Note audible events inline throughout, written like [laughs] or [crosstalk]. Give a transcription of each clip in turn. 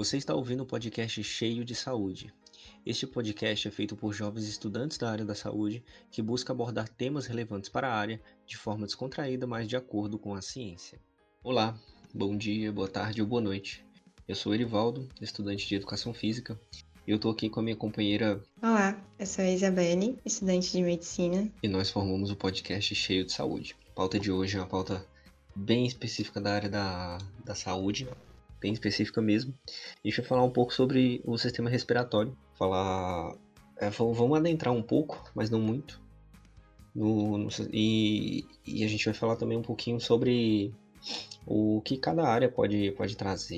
Você está ouvindo um podcast cheio de saúde. Este podcast é feito por jovens estudantes da área da saúde que busca abordar temas relevantes para a área de forma descontraída, mas de acordo com a ciência. Olá, bom dia, boa tarde ou boa noite. Eu sou Erivaldo, estudante de Educação Física, e eu estou aqui com a minha companheira... Olá, eu sou a Isabelle, estudante de Medicina. E nós formamos o podcast Cheio de Saúde. A pauta de hoje é uma pauta bem específica da área da, da saúde, bem específica mesmo. A gente vai falar um pouco sobre o sistema respiratório. Falar. É, vamos adentrar um pouco, mas não muito. No, no, e, e a gente vai falar também um pouquinho sobre o que cada área pode, pode trazer,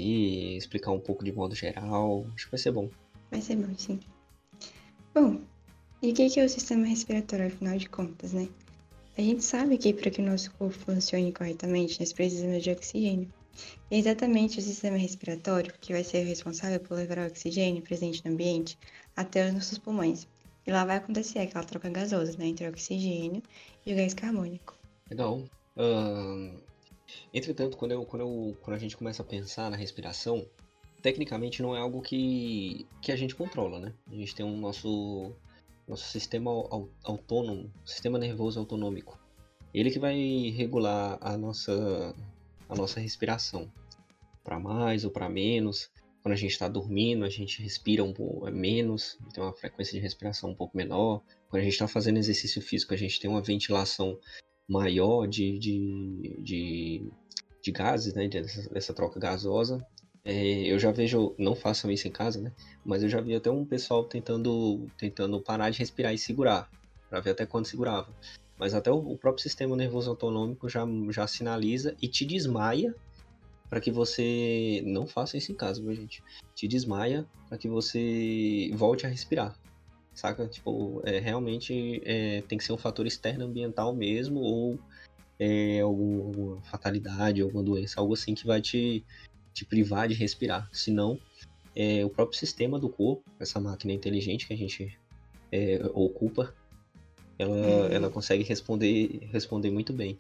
explicar um pouco de modo geral. Acho que vai ser bom. Vai ser bom, sim. Bom, e o que é o sistema respiratório, afinal de contas, né? A gente sabe que para que o nosso corpo funcione corretamente, nós precisamos de oxigênio. É exatamente o sistema respiratório que vai ser responsável por levar o oxigênio presente no ambiente até os nossos pulmões. E lá vai acontecer aquela troca gasosa né, entre o oxigênio e o gás carbônico. Legal. Uh, entretanto, quando, eu, quando, eu, quando a gente começa a pensar na respiração, tecnicamente não é algo que, que a gente controla, né? A gente tem um nosso, nosso sistema autônomo, sistema nervoso autonômico. Ele que vai regular a nossa a nossa respiração, para mais ou para menos. Quando a gente está dormindo, a gente respira um pouco menos, tem uma frequência de respiração um pouco menor. Quando a gente está fazendo exercício físico, a gente tem uma ventilação maior de, de, de, de gases, né, dessa, dessa troca gasosa. É, eu já vejo, não façam isso em casa, né? Mas eu já vi até um pessoal tentando, tentando parar de respirar e segurar, para ver até quando segurava. Mas até o, próprio sistema nervoso autonômico já, já sinaliza e te desmaia para que você não faça isso em casa, viu, gente? Te desmaia para que você volte a respirar. Saca? Tipo, é, realmente é, tem que ser um fator externo ambiental mesmo ou é, alguma fatalidade, alguma doença, algo assim que vai te, te privar de respirar. Senão, é, o próprio sistema do corpo, essa máquina inteligente que a gente é, ocupa, ela, uhum. ela consegue responder, responder muito bem.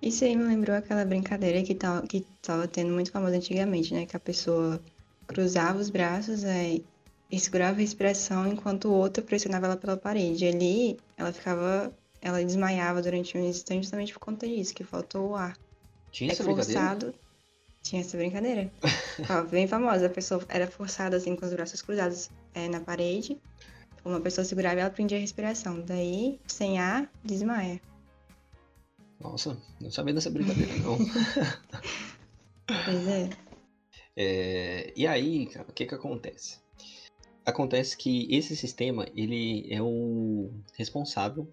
Isso aí me lembrou aquela brincadeira que tava, que tava tendo muito famosa antigamente, né? Que a pessoa cruzava os braços aí, e segurava a respiração enquanto o outro pressionava ela pela parede. Ali ela ficava. Ela desmaiava durante um instante justamente por conta disso, que faltou o ar. Tinha é essa forçado. Tinha essa brincadeira. [laughs] bem famosa. A pessoa era forçada assim com os braços cruzados é, na parede uma pessoa segurava e ela prendia a respiração. Daí, sem ar, desmaia. Nossa, não sabia dessa brincadeira, não. [laughs] pois é. é. E aí, cara, o que que acontece? Acontece que esse sistema, ele é o responsável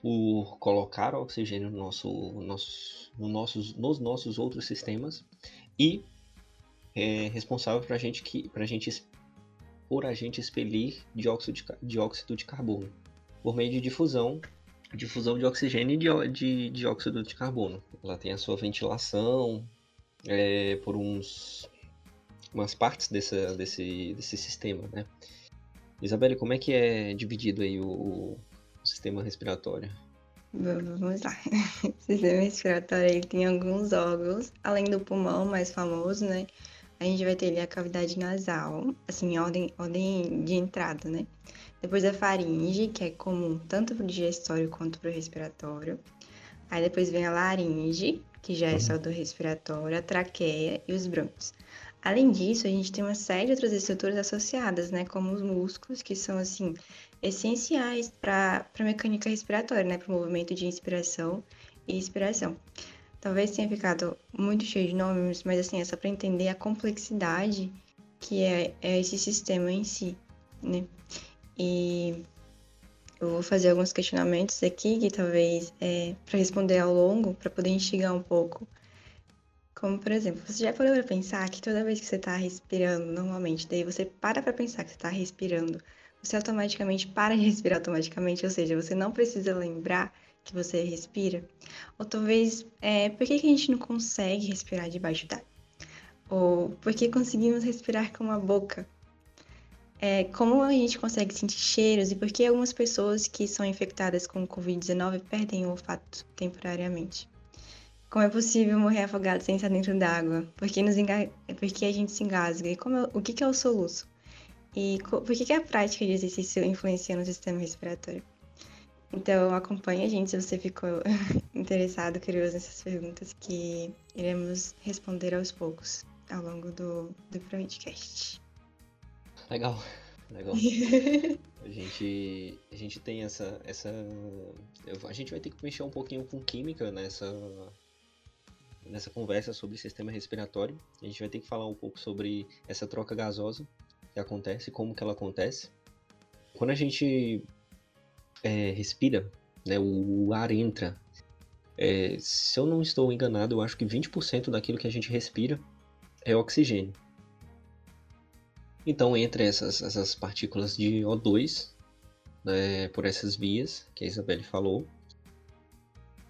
por colocar oxigênio no nosso, nosso, no nossos, nos nossos outros sistemas e é responsável para gente que, a gente por a gente expelir dióxido de, dióxido de carbono por meio de difusão, difusão de oxigênio e de, de dióxido de carbono. Ela tem a sua ventilação é, por uns umas partes dessa, desse, desse sistema, né? Isabelle, como é que é dividido aí o, o sistema respiratório? Vamos lá. [laughs] O sistema respiratório ele tem alguns órgãos, além do pulmão mais famoso, né? A gente vai ter ali a cavidade nasal, assim, ordem, ordem de entrada, né? Depois a faringe, que é comum tanto para o digestório quanto para o respiratório. Aí depois vem a laringe, que já é só do respiratório, a traqueia e os brônquios. Além disso, a gente tem uma série de outras estruturas associadas, né? Como os músculos, que são, assim, essenciais para a mecânica respiratória, né? Para o movimento de inspiração e expiração. Talvez tenha ficado muito cheio de nomes, mas assim, é só para entender a complexidade que é, é esse sistema em si, né? E eu vou fazer alguns questionamentos aqui que talvez é, para responder ao longo, para poder instigar um pouco. Como, por exemplo, você já parou para pensar que toda vez que você está respirando normalmente, daí você para para pensar que você está respirando, você automaticamente para de respirar automaticamente, ou seja, você não precisa lembrar que você respira? Ou talvez, é, por que, que a gente não consegue respirar debaixo d'água? Ou por que conseguimos respirar com a boca? É, como a gente consegue sentir cheiros e por que algumas pessoas que são infectadas com Covid-19 perdem o olfato temporariamente? como é possível morrer afogado sem estar dentro d'água? Por que. Por que a gente se engasga? E como é... o que, que é o soluço? E por que, que a prática de exercício influencia no sistema respiratório? Então, acompanhe a gente se você ficou [laughs] interessado, curioso nessas perguntas, que iremos responder aos poucos ao longo do, do podcast. Legal, legal. [laughs] a, gente, a gente tem essa, essa. A gente vai ter que mexer um pouquinho com química nessa, nessa conversa sobre sistema respiratório. A gente vai ter que falar um pouco sobre essa troca gasosa que acontece, como que ela acontece. Quando a gente é, respira, né, o, ar entra. É, se eu não estou enganado, eu acho que 20% daquilo que a gente respira é oxigênio. Então, entre essas, essas partículas de O2, né, por essas vias que a Isabelle falou,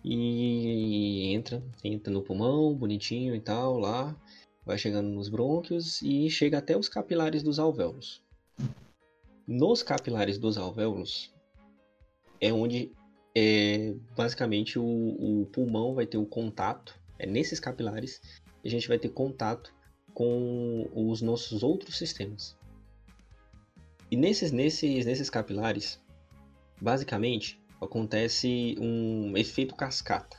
e entra, entra no pulmão, bonitinho e tal, lá, vai chegando nos brônquios e chega até os capilares dos alvéolos. Nos capilares dos alvéolos é onde é, basicamente o, o, pulmão vai ter o contato, é nesses capilares a gente vai ter contato com os nossos outros sistemas. E nesses, nesses, nesses capilares, basicamente acontece um efeito cascata,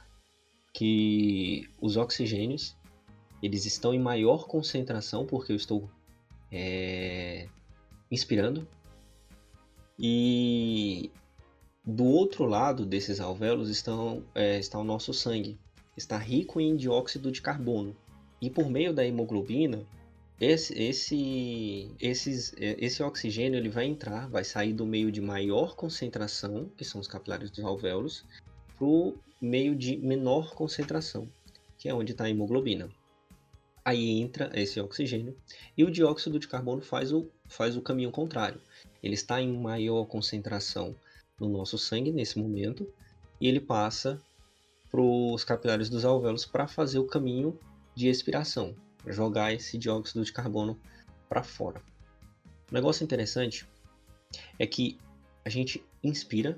que os oxigênios eles estão em maior concentração porque eu estou é, inspirando. E do outro lado desses alvéolos estão, é, está o nosso sangue, está rico em dióxido de carbono. E por meio da hemoglobina, esse, esse, esses, é, esse oxigênio ele vai entrar, vai sair do meio de maior concentração, que são os capilares dos alvéolos, para o meio de menor concentração, que é onde está a hemoglobina aí entra esse oxigênio e o dióxido de carbono faz o, faz o caminho contrário. Ele está em maior concentração no nosso sangue nesse momento e ele passa para os capilares dos alvéolos para fazer o caminho de expiração, jogar esse dióxido de carbono para fora. O negócio interessante é que a gente inspira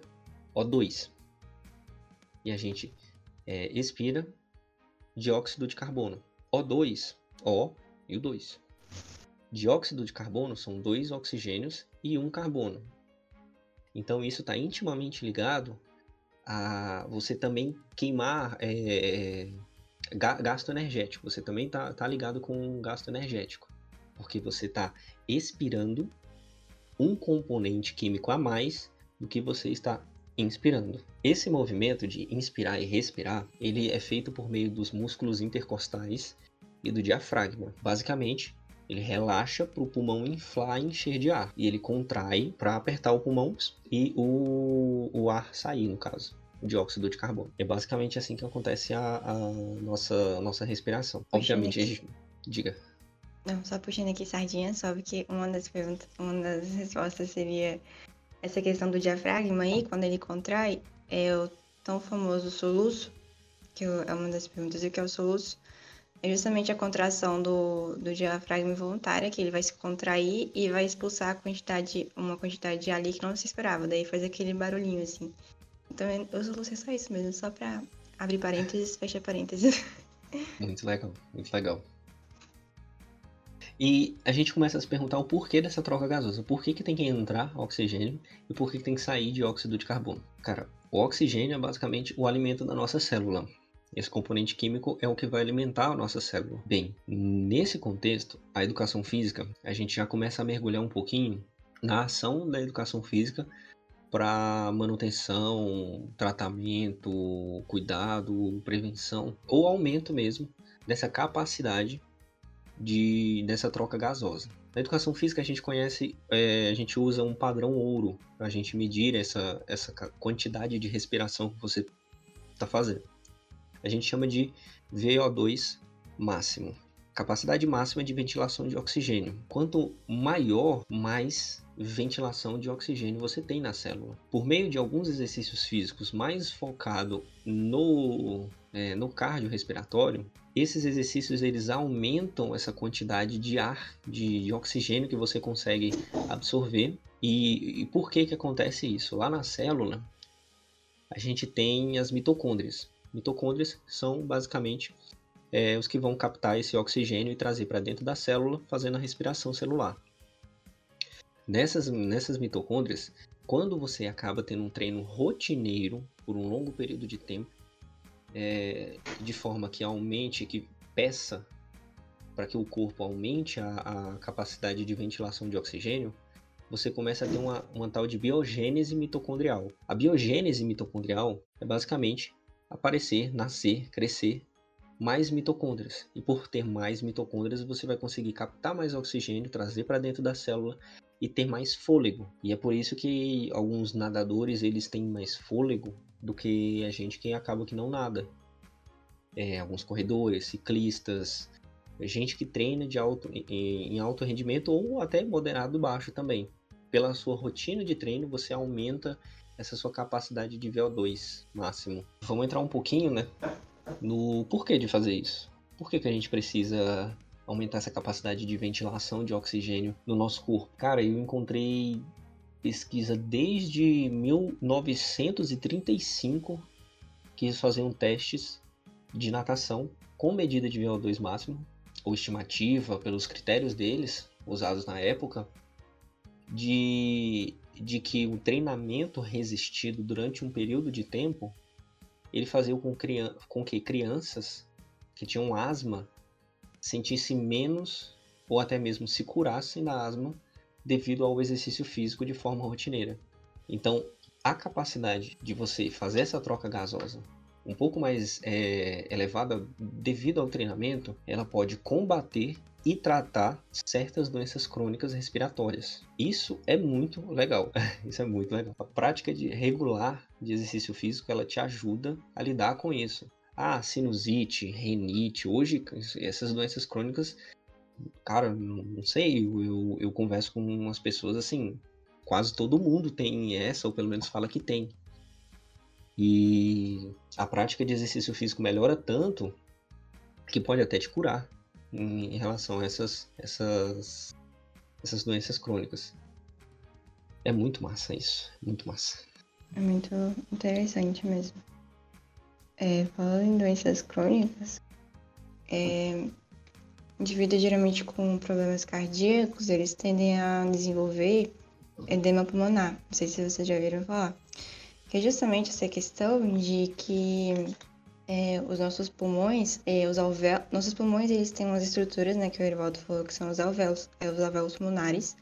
O2 e a gente é, expira dióxido de carbono. O2 o e o 2. Dióxido de carbono são dois oxigênios e um carbono. Então isso está intimamente ligado a você também queimar é, gasto energético. Você também está tá ligado com gasto energético, porque você está expirando um componente químico a mais do que você está inspirando. Esse movimento de inspirar e respirar, ele é feito por meio dos músculos intercostais e do diafragma. Basicamente, ele relaxa para o pulmão inflar e encher de ar. E ele contrai para apertar o pulmão e o, o ar sair, no caso. O dióxido de carbono. É basicamente assim que acontece a, a nossa, a nossa respiração. Obviamente, gente... diga. Não, só puxando aqui sardinha, só porque uma das perguntas, uma das respostas seria essa questão do diafragma aí, quando ele contrai, é o tão famoso soluço, que é uma das perguntas, o que é o soluço? É justamente a contração do, do diafragma involuntária, que ele vai se contrair e vai expulsar quantidade, uma quantidade de ar que não se esperava. Daí faz aquele barulhinho assim. Então eu é só isso mesmo, só pra abrir parênteses, fechar parênteses. [laughs] Muito legal, muito legal. E a gente começa a se perguntar o porquê dessa troca gasosa. Por que, que tem que entrar oxigênio e por que, que tem que sair dióxido de carbono? Cara, o oxigênio é basicamente o alimento da nossa célula. Esse componente químico é o que vai alimentar a nossa célula. Bem, nesse contexto, a educação física, a gente já começa a mergulhar um pouquinho na ação da educação física para manutenção, tratamento, cuidado, prevenção ou aumento mesmo dessa capacidade de dessa troca gasosa. Na educação física a gente conhece, é, a gente usa um padrão ouro para a gente medir essa, essa quantidade de respiração que você está fazendo a gente chama de VO2 máximo. Capacidade máxima de ventilação de oxigênio. Quanto maior, mais ventilação de oxigênio você tem na célula. Por meio de alguns exercícios físicos mais focado no, é, no cardiorrespiratório, esses exercícios eles aumentam essa quantidade de ar, de, de oxigênio que você consegue absorver. E, e por que que acontece isso? Lá na célula, a gente tem as mitocôndrias. Mitocôndrias são basicamente é, os que vão captar esse oxigênio e trazer para dentro da célula, fazendo a respiração celular. Nessas, nessas mitocôndrias, quando você acaba tendo um treino rotineiro por um longo período de tempo, é, de forma que aumente, que peça para que o corpo aumente a, a, capacidade de ventilação de oxigênio, você começa a ter uma, uma tal de biogênese mitocondrial. A biogênese mitocondrial é basicamente aparecer, nascer, crescer mais mitocôndrias. E por ter mais mitocôndrias, você vai conseguir captar mais oxigênio, trazer para dentro da célula e ter mais fôlego. E é por isso que alguns nadadores eles têm mais fôlego do que a gente que acaba que não nada. É, alguns corredores, ciclistas, gente que treina de alto, em alto rendimento ou até moderado baixo também. Pela sua rotina de treino, você aumenta essa sua capacidade de VO2 máximo. Vamos entrar um pouquinho, né, no porquê de fazer isso. Por que, que a gente precisa aumentar essa capacidade de ventilação de oxigênio no nosso corpo? Cara, eu encontrei pesquisa desde 1935 que eles faziam testes de natação com medida de VO2 máximo ou estimativa pelos critérios deles usados na época de, de que o treinamento resistido durante um período de tempo ele fazia com, com que crianças que tinham asma sentissem menos ou até mesmo se curassem da asma devido ao exercício físico de forma rotineira. Então, a capacidade de você fazer essa troca gasosa um pouco mais é, elevada devido ao treinamento, ela pode combater e tratar certas doenças crônicas respiratórias. Isso é muito legal. [laughs] isso é muito legal. A prática de regular de exercício físico, ela te ajuda a lidar com isso. Ah, sinusite, renite, hoje essas doenças crônicas, cara, não sei, eu, eu, eu converso com umas pessoas assim, quase todo mundo tem essa, ou pelo menos fala que tem. E a prática de exercício físico melhora tanto que pode até te curar em, relação a essas, essas, essas doenças crônicas. É muito massa isso, muito massa. É muito interessante mesmo. É, falando em doenças crônicas, é, indivíduos geralmente com problemas cardíacos, eles tendem a desenvolver edema pulmonar. Não sei se vocês já ouviram falar. Que é justamente essa questão de que é, os nossos pulmões, é, os alvéolos, nossos pulmões eles têm umas estruturas, né, que o Erivaldo falou que são os alvéolos, é, os alvéolos pulmonares.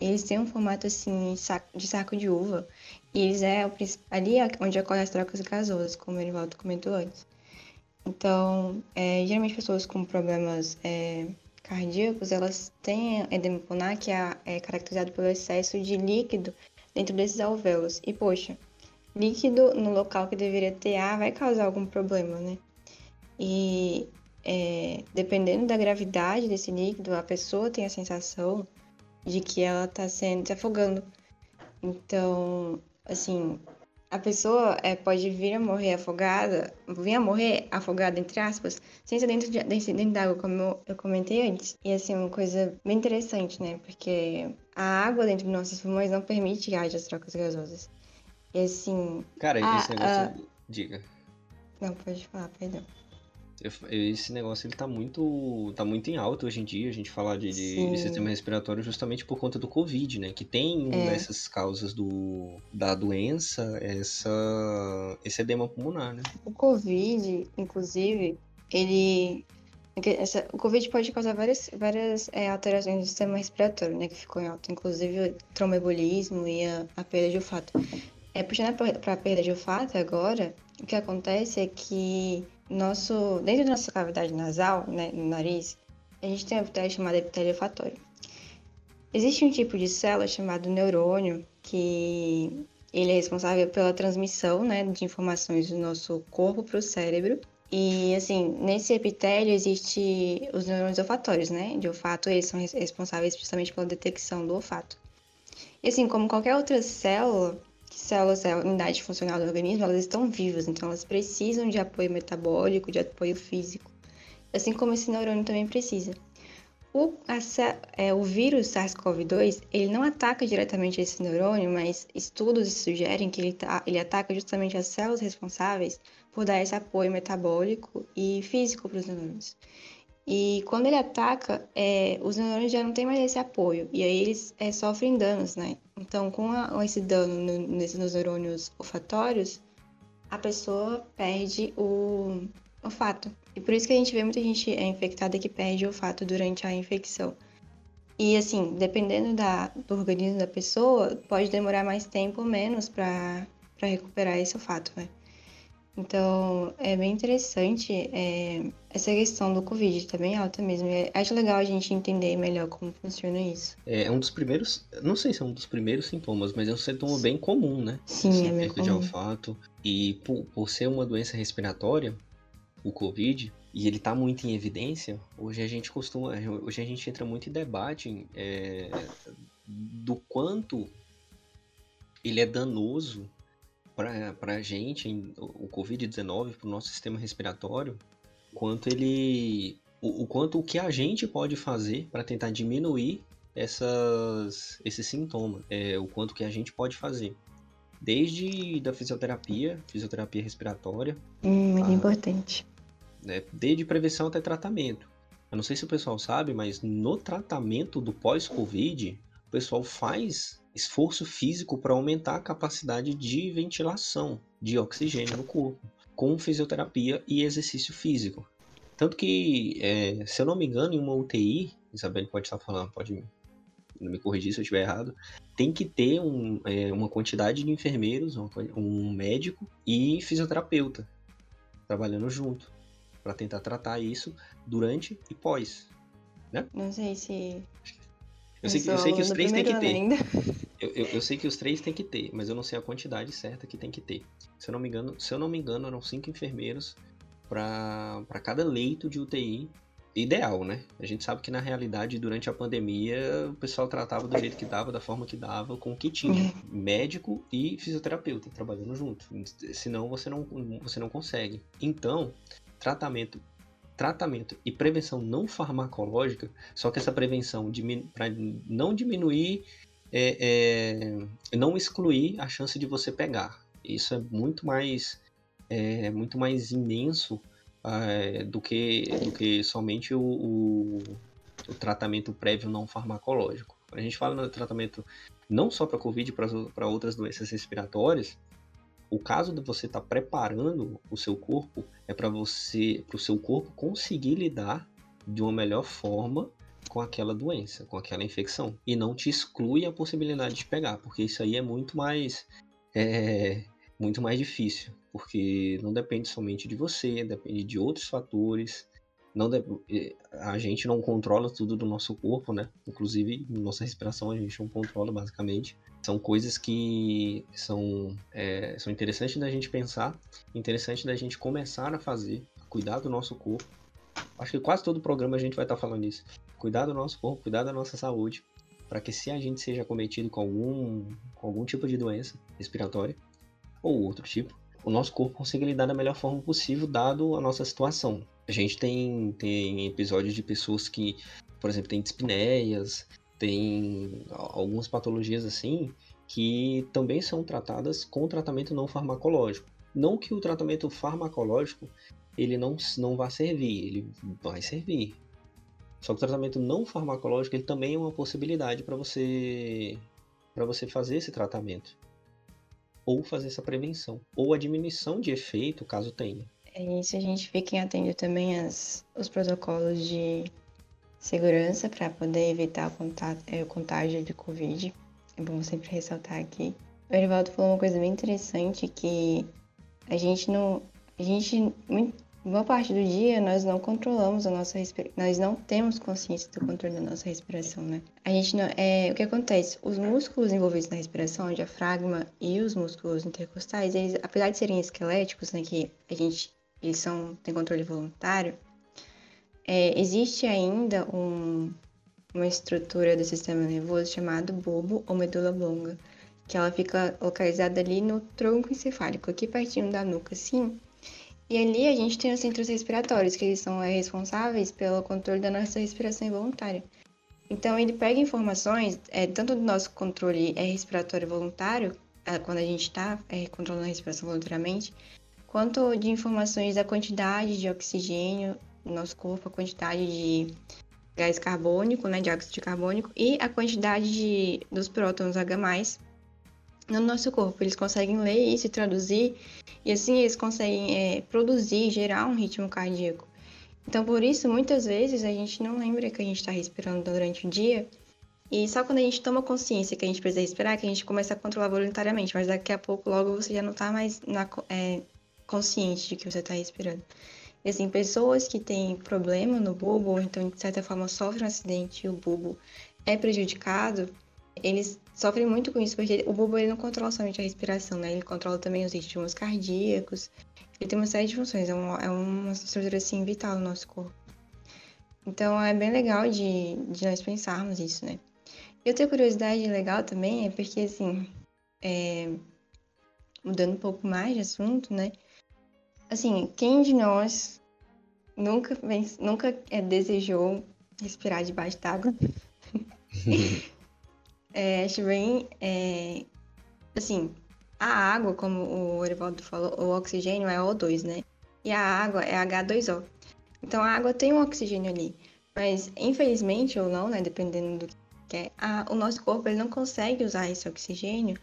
Eles têm um formato assim de saco de uva e eles é ali é onde ocorrem as trocas gasosas, como o Erivaldo comentou antes. Então, é, geralmente pessoas com problemas é, cardíacos, elas têm edema pulmonar que é, é caracterizado pelo excesso de líquido dentro desses alvéolos. E poxa, líquido no local que deveria ter ar vai causar algum problema, né? E é, dependendo da gravidade desse líquido, a pessoa tem a sensação de que ela está sendo se afogando. Então, assim, a pessoa é, pode vir a morrer afogada, vir a morrer afogada, entre aspas, sem ser dentro, de, dentro d'água, como eu comentei antes. E, assim, uma coisa bem interessante, né? Porque a água dentro dos nossos pulmões não permite que haja as trocas gasosas. E assim. Cara, a, esse negócio. A... Diga. Não, pode falar, perdão. Esse negócio ele tá muito, tá muito em alta hoje em dia, a gente falar de, de, de, sistema respiratório justamente por conta do Covid, né? Que tem é. dessas causas do, da doença, essa, esse edema pulmonar, né? O Covid, inclusive, ele. Essa, o Covid pode causar várias, várias é, alterações do sistema respiratório, né? Que ficou em alta, inclusive o tromboembolismo e a, a perda de olfato. É, puxando para a perda de olfato agora, o que acontece é que nosso, dentro da nossa cavidade nasal, né, no nariz, a gente tem uma epitélio chamada epitélio olfatório. Existe um tipo de célula chamado neurônio que ele é responsável pela transmissão né, de informações do nosso corpo para o cérebro. E, assim, nesse epitélio existe os neurônios olfatórios, né? De olfato, eles são responsáveis justamente pela detecção do olfato. E, assim, como qualquer outra célula, células, a unidade funcional do organismo, elas estão vivas, então elas precisam de apoio metabólico, de apoio físico, assim como esse neurônio também precisa. o, a, é, o vírus SARS-CoV-2, ele não ataca diretamente esse neurônio, mas estudos sugerem que ele, tá, ele ataca justamente as células responsáveis por dar esse apoio metabólico e físico para os neurônios. E quando ele ataca, é, os neurônios já não têm mais esse apoio, e aí eles é, sofrem danos, né? Então, com a, esse dano no, nesses, nos neurônios olfatórios, a pessoa perde o olfato. E por isso que a gente vê muita gente é infectada que perde o olfato durante a infecção. E assim, dependendo da, do organismo da pessoa, pode demorar mais tempo ou menos para recuperar esse olfato, né? Então, é bem interessante é, essa questão do Covid, tá bem alta mesmo. E acho legal a gente entender melhor como funciona isso. É, é um dos primeiros, não sei se é um dos primeiros sintomas, mas é um sintoma bem comum, né? Sim, é bem comum. de olfato. E por, por ser uma doença respiratória, o Covid, e ele está muito em evidência, hoje a gente costuma, hoje a gente entra muito em debate é, do quanto ele é danoso para a gente, o Covid-19, para o nosso sistema respiratório, quanto ele, o, o, quanto o que a gente pode fazer para tentar diminuir essas, esses sintomas, é, o quanto que a gente pode fazer desde da fisioterapia, fisioterapia respiratória. Hum, muito a, importante né, desde prevenção até tratamento. Eu não sei se o pessoal sabe, mas no tratamento do pós-Covid, o pessoal faz esforço físico para aumentar a capacidade de ventilação de oxigênio no corpo, com fisioterapia e exercício físico. Tanto que, é, se eu não me engano, em uma UTI, Isabelle pode estar falando, pode me corrigir se eu estiver errado, tem que ter um, é, uma quantidade de enfermeiros, um, um médico e fisioterapeuta trabalhando junto para tentar tratar isso durante e pós, né? Não sei se eu sei, que, eu sei que os três tem que ter. Eu, eu, eu, sei que os três tem que ter, mas eu não sei a quantidade certa que tem que ter. Se eu não me engano, se eu não me engano, eram cinco enfermeiros para cada leito de UTI ideal, né? A gente sabe que na realidade durante a pandemia o pessoal tratava do jeito que dava, da forma que dava, com o que tinha, [laughs] médico e fisioterapeuta trabalhando junto. Senão você não você não consegue. Então, tratamento tratamento e prevenção não farmacológica, só que essa prevenção para não diminuir, é, é, não excluir a chance de você pegar. Isso é muito mais, é, muito mais imenso é, do, que, do que somente o, o, o, tratamento prévio não farmacológico. A gente fala no tratamento não só para Covid, para outras doenças respiratórias, o caso de você estar tá preparando o seu corpo é para você, para o seu corpo conseguir lidar de uma melhor forma com aquela doença, com aquela infecção e não te exclui a possibilidade de pegar, porque isso aí é muito mais é, muito mais difícil, porque não depende somente de você, depende de outros fatores. Não a gente não controla tudo do nosso corpo, né? Inclusive nossa respiração a gente não controla basicamente. São coisas que são, é, são interessantes da gente pensar, interessante da gente começar a fazer, cuidar do nosso corpo. Acho que quase todo programa a gente vai estar falando isso. Cuidar do nosso corpo, cuidar da nossa saúde, para que se a gente seja cometido com algum, com algum tipo de doença respiratória ou outro tipo, o nosso corpo consiga lidar da melhor forma possível, dado a nossa situação. A gente tem, tem episódios de pessoas que, por exemplo, têm dispneias, tem algumas patologias assim que também são tratadas com tratamento não farmacológico. Não que o tratamento farmacológico ele não, não vá servir, ele vai servir. Só que o tratamento não farmacológico ele também é uma possibilidade para você para você fazer esse tratamento ou fazer essa prevenção ou a diminuição de efeito caso tenha. É isso, a gente vê quem atende também os protocolos de segurança para poder evitar o, contato, é, o contágio de Covid. É bom sempre ressaltar aqui. O Erivaldo falou uma coisa bem interessante que a gente não. A gente, boa parte do dia, nós não controlamos a nossa respiração. Nós não temos consciência do controle da nossa respiração, né? A gente não. É, o que acontece? Os músculos envolvidos na respiração, o diafragma e os músculos intercostais, eles, apesar de serem esqueléticos, né? Que a gente. Eles são, têm controle voluntário, é, existe ainda um, uma estrutura do sistema nervoso chamado bulbo ou medula oblonga, que ela fica localizada ali no tronco encefálico, aqui pertinho da nuca, assim. E ali a gente tem os centros respiratórios, que eles são é, responsáveis pelo controle da nossa respiração involuntária. Então, ele pega informações, é, tanto do nosso controle é, respiratório voluntário, é, quando a gente está é, controlando a respiração voluntariamente, quanto de informações da quantidade de oxigênio no nosso corpo, a quantidade de gás carbônico, né, de carbônico, e a quantidade de, dos prótons H+, no nosso corpo. Eles conseguem ler isso e traduzir, e assim eles conseguem é, produzir, gerar um ritmo cardíaco. Então, por isso, muitas vezes a gente não lembra que a gente está respirando durante o dia, e só quando a gente toma consciência que a gente precisa respirar, que a gente começa a controlar voluntariamente, mas daqui a pouco, logo, você já não está mais na, é, consciente de que você está respirando. E assim, pessoas que têm problema no bulbo, ou então de certa forma sofrem um acidente e o bulbo é prejudicado, eles sofrem muito com isso, porque o bulbo ele não controla somente a respiração, né? Ele controla também os ritmos cardíacos. Ele tem uma série de funções, é uma, é uma estrutura assim vital no nosso corpo. Então é bem legal de, de nós pensarmos isso, né? E outra curiosidade legal também é porque, assim, é, mudando um pouco mais de assunto, né? Assim, quem de nós nunca, nunca é, desejou respirar debaixo d'água? [laughs] É, acho bem. É, assim, a água, como o Erivaldo falou, o oxigênio é O2, né? E a água é H2O. Então a água tem um oxigênio ali. Mas, infelizmente ou não, né? Dependendo do que é, a, o nosso corpo ele não consegue usar esse oxigênio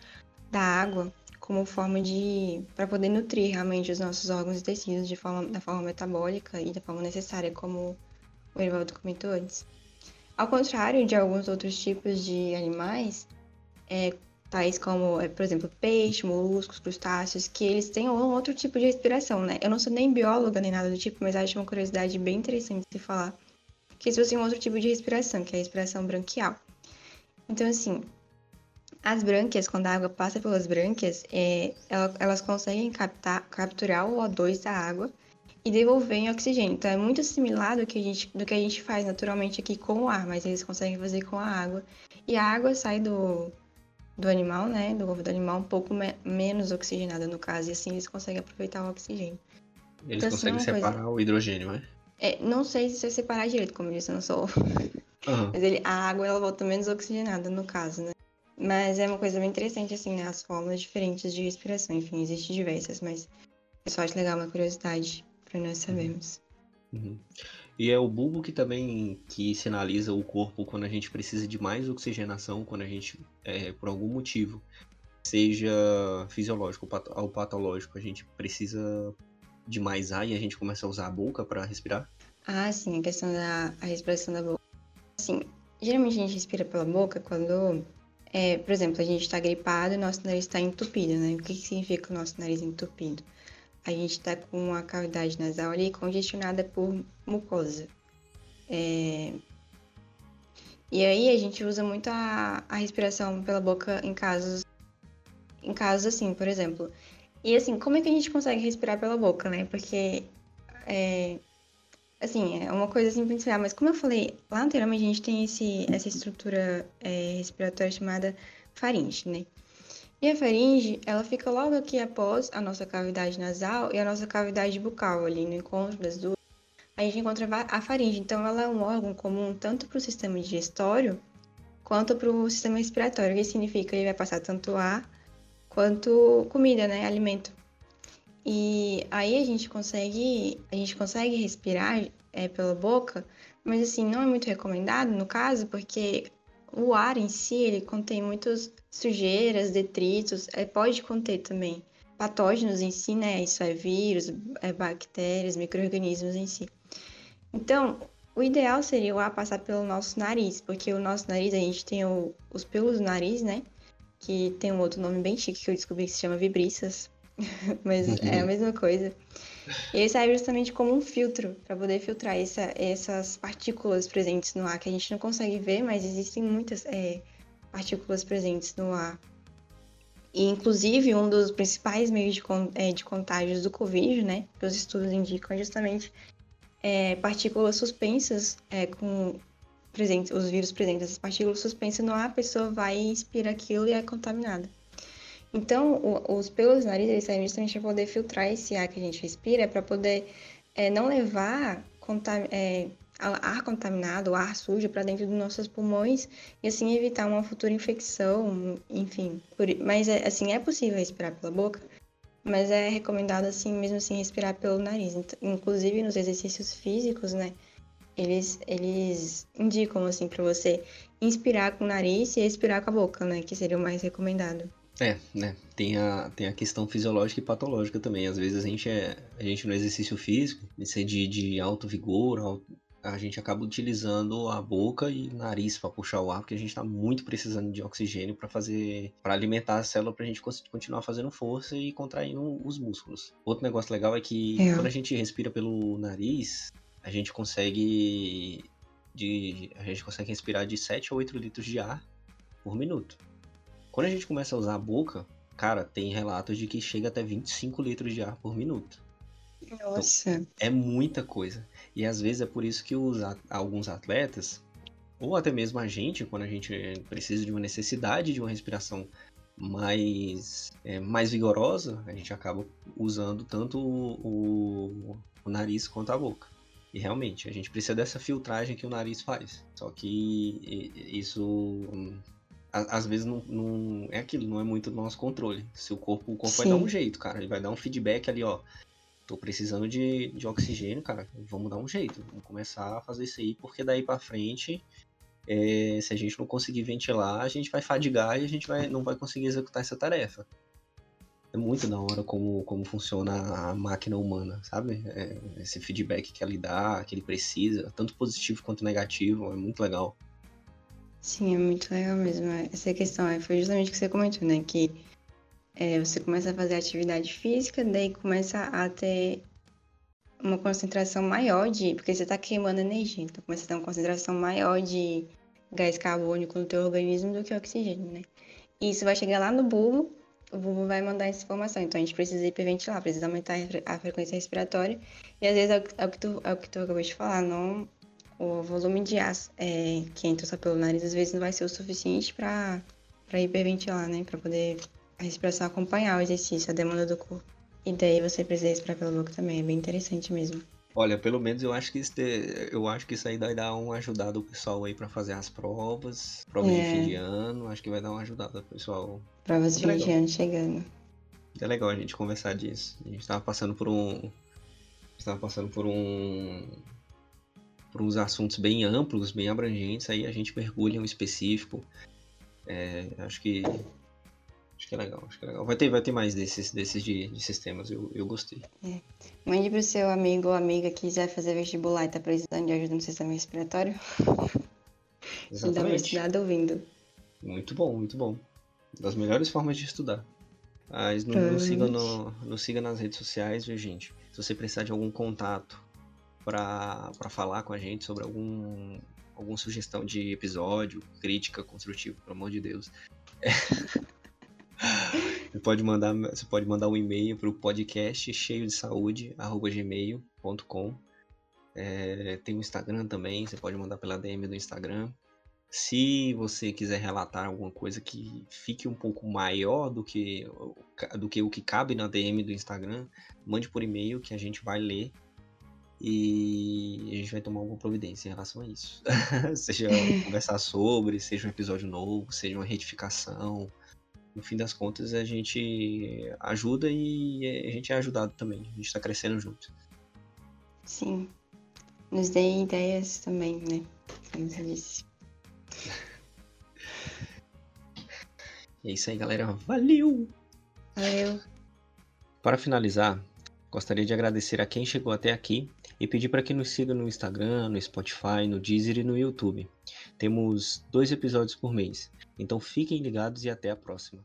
da água como forma de. para poder nutrir realmente os nossos órgãos e tecidos de forma, da forma metabólica e da forma necessária, como o Erivaldo comentou antes. Ao contrário de alguns outros tipos de animais, é, tais como, é, por exemplo, peixe, moluscos, crustáceos, que eles têm um outro tipo de respiração, né? Eu não sou nem bióloga nem nada do tipo, mas acho uma curiosidade bem interessante de falar que eles possuem um outro tipo de respiração, que é a respiração branquial. Então, assim, as brânquias, quando a água passa pelas brânquias, é, elas conseguem captar, capturar o O2 da água e devolver em oxigênio. Então é muito similar do que, a gente, do que a gente faz naturalmente aqui com o ar, mas eles conseguem fazer com a água. E a água sai do, do animal, né, do ovo do animal, um pouco me menos oxigenada no caso, e assim eles conseguem aproveitar o oxigênio. Eles então, conseguem assim, separar coisa... o hidrogênio, né? É, não sei se é separar direito, como eu disse, eu não sou. Uhum. [laughs] Mas ele, a água ela volta menos oxigenada no caso, né? Mas é uma coisa bem interessante, assim, né? As formas diferentes de respiração, enfim, existem diversas, mas eu só acho legal uma curiosidade para nós sabermos. Uhum. E é o bulbo que também que sinaliza o corpo quando a gente precisa de mais oxigenação, quando a gente, é, por algum motivo, seja fisiológico ou patológico, a gente precisa de mais ar e a gente começa a usar a boca para respirar? Ah, sim, a questão da a respiração da boca. Assim, geralmente a gente respira pela boca quando, é, por exemplo, a gente está gripado e nosso nariz está entupido, né? O que, que significa o nosso nariz entupido? a gente está com a cavidade nasal ali congestionada por mucosa. É... E aí a gente usa muito a, a respiração pela boca em casos, em casos assim, por exemplo. E assim, como é que a gente consegue respirar pela boca, né? Porque é, assim, é uma coisa assim pensar, mas como eu falei, lá anteriormente a gente tem esse, essa estrutura é, respiratória chamada faringe, né? E a faringe, ela fica logo aqui após a nossa cavidade nasal e a nossa cavidade bucal, ali no encontro das duas. A gente encontra a faringe, então ela é um órgão comum tanto para o sistema digestório quanto para o sistema respiratório, que significa que ele vai passar tanto ar quanto comida, né, alimento. E aí a gente consegue, a gente consegue respirar é, pela boca, mas assim, não é muito recomendado no caso, porque o ar em si, ele contém muitas sujeiras, detritos, é, pode conter também patógenos em si, né? Isso é vírus, é bactérias, micro-organismos em si. Então, o ideal seria o ar passar pelo nosso nariz, porque o nosso nariz, a gente tem o, os pelos do nariz, né? Que tem um outro nome bem chique que eu descobri que se chama vibriças, [laughs] mas é a mesma coisa. E ele serve justamente como um filtro para poder filtrar essa, essas partículas presentes no ar que a gente não consegue ver, mas existem muitas é, partículas presentes no ar. E, inclusive, um dos principais meios de, é, de contágios do Covid, né, que os estudos indicam, é justamente é, partículas suspensas é, com presentes, os vírus presentes, essas partículas suspensas no ar, a pessoa vai e inspira aquilo e é contaminada. Então, o, os pelos do nariz, eles servem justamente para poder filtrar esse ar que a gente respira, para poder é, não levar é, ar contaminado, ar sujo para dentro dos nossos pulmões e assim evitar uma futura infecção, enfim. Por, mas é, assim é possível respirar pela boca, mas é recomendado assim mesmo assim respirar pelo nariz. Inclusive nos exercícios físicos, né? Eles, eles indicam assim para você inspirar com o nariz e expirar com a boca, né? Que seria o mais recomendado. É, né? Tem a, tem a questão fisiológica e patológica também. Às vezes a gente é. A gente no exercício físico, de de, de alto vigor, alto, a gente acaba utilizando a boca e nariz para puxar o ar, porque a gente está muito precisando de oxigênio para fazer, para alimentar a célula para a gente continuar fazendo força e contraindo os músculos. Outro negócio legal é que é. quando a gente respira pelo nariz, a gente consegue de, a gente consegue respirar de 7 a 8 litros de ar por minuto. Quando a gente começa a usar a boca, cara, tem relatos de que chega até 25 litros de ar por minuto. Nossa. Então, é muita coisa. E às vezes é por isso que os, alguns atletas, ou até mesmo a gente, quando a gente precisa de uma necessidade de uma respiração mais, é, mais vigorosa, a gente acaba usando tanto o, o nariz quanto a boca. E realmente, a gente precisa dessa filtragem que o nariz faz. Só que isso às vezes não, não, é aquilo, não é muito do nosso controle. Se o corpo, o corpo vai dar um jeito, cara. Ele vai dar um feedback ali, ó tô precisando de, de oxigênio, cara, vamos dar um jeito, vamos começar a fazer isso aí, porque daí para frente, é, se a gente não conseguir ventilar, a gente vai fadigar e a gente vai, não vai conseguir executar essa tarefa. É muito da hora como, como funciona a máquina humana, sabe? É, esse feedback que ele dá, que ele precisa, tanto positivo quanto negativo, é muito legal. Sim, é muito legal mesmo. Essa questão foi justamente o que você comentou, né? Que é, você começa a fazer atividade física, daí começa a ter uma concentração maior de. Porque você está queimando energia, então começa a ter uma concentração maior de gás carbônico no teu organismo do que oxigênio, né? E isso vai chegar lá no bulbo, o bulbo vai mandar essa informação. Então a gente precisa hiperventilar, precisa aumentar a frequência respiratória. E às vezes é é o que, tu, é o que tu acabou de falar, não. O volume de ar é, que entra só pelo nariz às vezes não vai ser o suficiente para hiperventilar, né? Para poder a respiração acompanhar o exercício, a demanda do corpo. E daí você precisa respirar pela boca também, é bem interessante mesmo. Olha, pelo menos eu acho que isso, eu acho que isso aí vai dar uma ajudada o pessoal aí para fazer as provas, provas é. de fim de ano, acho que vai dar uma ajudada pro pessoal. Provas de fim de ano chegando. É legal a gente conversar disso. A gente tava passando por um estava passando por um por uns assuntos bem amplos, bem abrangentes, aí a gente mergulha em um específico. É, acho que Acho que é legal, acho que é legal. Vai ter, vai ter mais desses, desses de, de sistemas, eu, eu gostei. É. Mande pro seu amigo ou amiga que quiser fazer vestibular e tá precisando de ajuda no sistema respiratório. [laughs] Exatamente. Da universidade ouvindo. Muito bom, muito bom. Das melhores formas de estudar. Mas nos, nos, siga, no, nos siga nas redes sociais, viu, gente? Se você precisar de algum contato para falar com a gente sobre algum alguma sugestão de episódio, crítica construtiva, pelo amor de Deus. É. [laughs] Você pode mandar, você pode mandar um e-mail para o podcast cheio de saúde, gmail.com. É, tem o Instagram também, você pode mandar pela DM do Instagram. Se você quiser relatar alguma coisa que fique um pouco maior do que, do que o que cabe na DM do Instagram, mande por e-mail que a gente vai ler e a gente vai tomar alguma providência em relação a isso. [laughs] seja [laughs] conversar sobre, seja um episódio novo, seja uma retificação, no fim das contas a gente ajuda e a gente é ajudado também. A gente está crescendo junto. Sim. Nos dê ideias também, né? Como você disse. é isso aí, galera. Valeu! Valeu! Para finalizar, gostaria de agradecer a quem chegou até aqui e pedir para que nos siga no Instagram, no Spotify, no Deezer e no YouTube. Temos dois episódios por mês, então fiquem ligados e até a próxima.